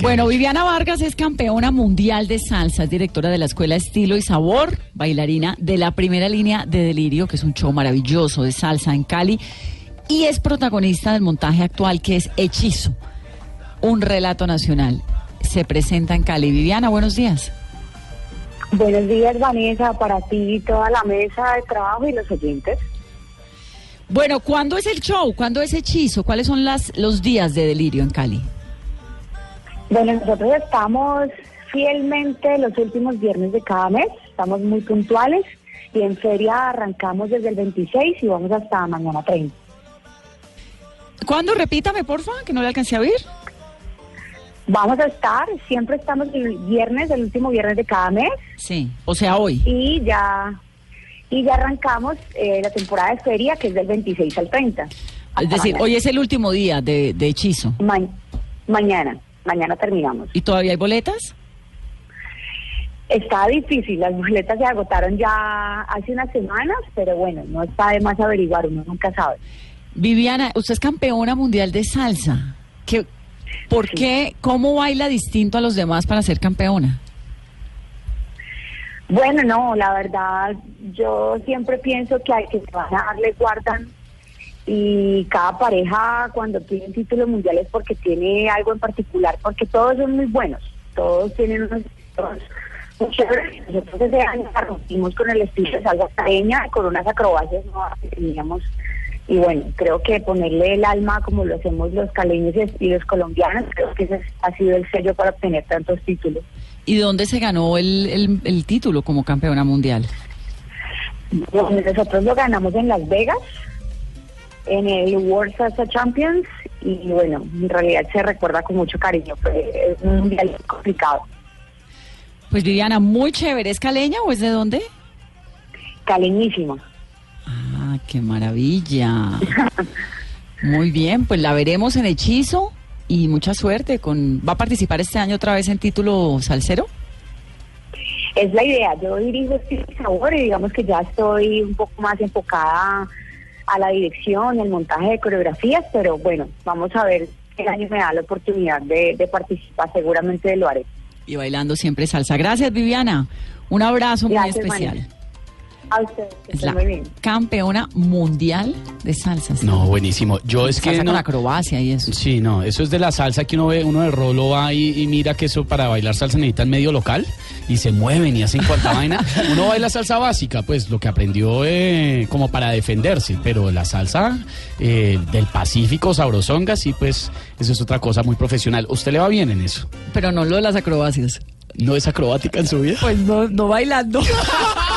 Bueno, Viviana Vargas es campeona mundial de salsa, es directora de la Escuela Estilo y Sabor, bailarina de la primera línea de Delirio, que es un show maravilloso de salsa en Cali, y es protagonista del montaje actual que es Hechizo, un relato nacional. Se presenta en Cali. Viviana, buenos días. Buenos días, Vanessa, para ti, toda la mesa de trabajo y los oyentes. Bueno, ¿cuándo es el show? ¿Cuándo es Hechizo? ¿Cuáles son las, los días de Delirio en Cali? Bueno, nosotros estamos fielmente los últimos viernes de cada mes, estamos muy puntuales y en feria arrancamos desde el 26 y vamos hasta mañana 30. ¿Cuándo? Repítame, porfa, que no le alcancé a oír. Vamos a estar, siempre estamos el viernes, el último viernes de cada mes. Sí, o sea, hoy. Y ya, y ya arrancamos eh, la temporada de feria, que es del 26 al 30. Es decir, hoy es el último día de, de hechizo. mañana. Mañana terminamos. ¿Y todavía hay boletas? Está difícil, las boletas se agotaron ya hace unas semanas, pero bueno, no está de más averiguar, uno nunca sabe. Viviana, usted es campeona mundial de salsa. ¿Qué, ¿Por qué? ¿Cómo baila distinto a los demás para ser campeona? Bueno, no, la verdad, yo siempre pienso que hay que van a darle guardan y cada pareja cuando tiene títulos mundiales porque tiene algo en particular, porque todos son muy buenos, todos tienen unos estilos muy chéveres. Nosotros ese año rompimos con el estilo de salsa careña, con unas acrobacias nuevas que teníamos. Y bueno, creo que ponerle el alma como lo hacemos los caleños y los colombianos, creo que ese ha sido el sello para obtener tantos títulos. ¿Y dónde se ganó el, el, título como campeona mundial? nosotros lo ganamos en Las Vegas, en el World Salsa Champions y bueno, en realidad se recuerda con mucho cariño, fue un mundial complicado. Pues Viviana, muy chévere, ¿es caleña o es de dónde? Caleñísima. Ah, qué maravilla. muy bien, pues la veremos en Hechizo y mucha suerte. con ¿Va a participar este año otra vez en título salsero? Es la idea, yo dirijo este sabor y digamos que ya estoy un poco más enfocada a la dirección, el montaje de coreografías, pero bueno, vamos a ver el año me da la oportunidad de, participar, seguramente lo haré. Y bailando siempre salsa. Gracias, Viviana. Un abrazo muy especial. A usted, es la campeona mundial de salsa. No, buenísimo. Yo es que con acrobacia y eso. Sí, no, eso es de la salsa que uno ve, uno de rolo va y, mira que eso para bailar salsa necesita el medio local y se mueven y hacen cuanta vaina. Uno baila salsa básica, pues lo que aprendió eh, como para defenderse, pero la salsa eh, del Pacífico, sabrosonga, sí, pues eso es otra cosa muy profesional. ¿Usted le va bien en eso? Pero no lo de las acrobacias. ¿No es acrobática en su vida? Pues no, no bailando.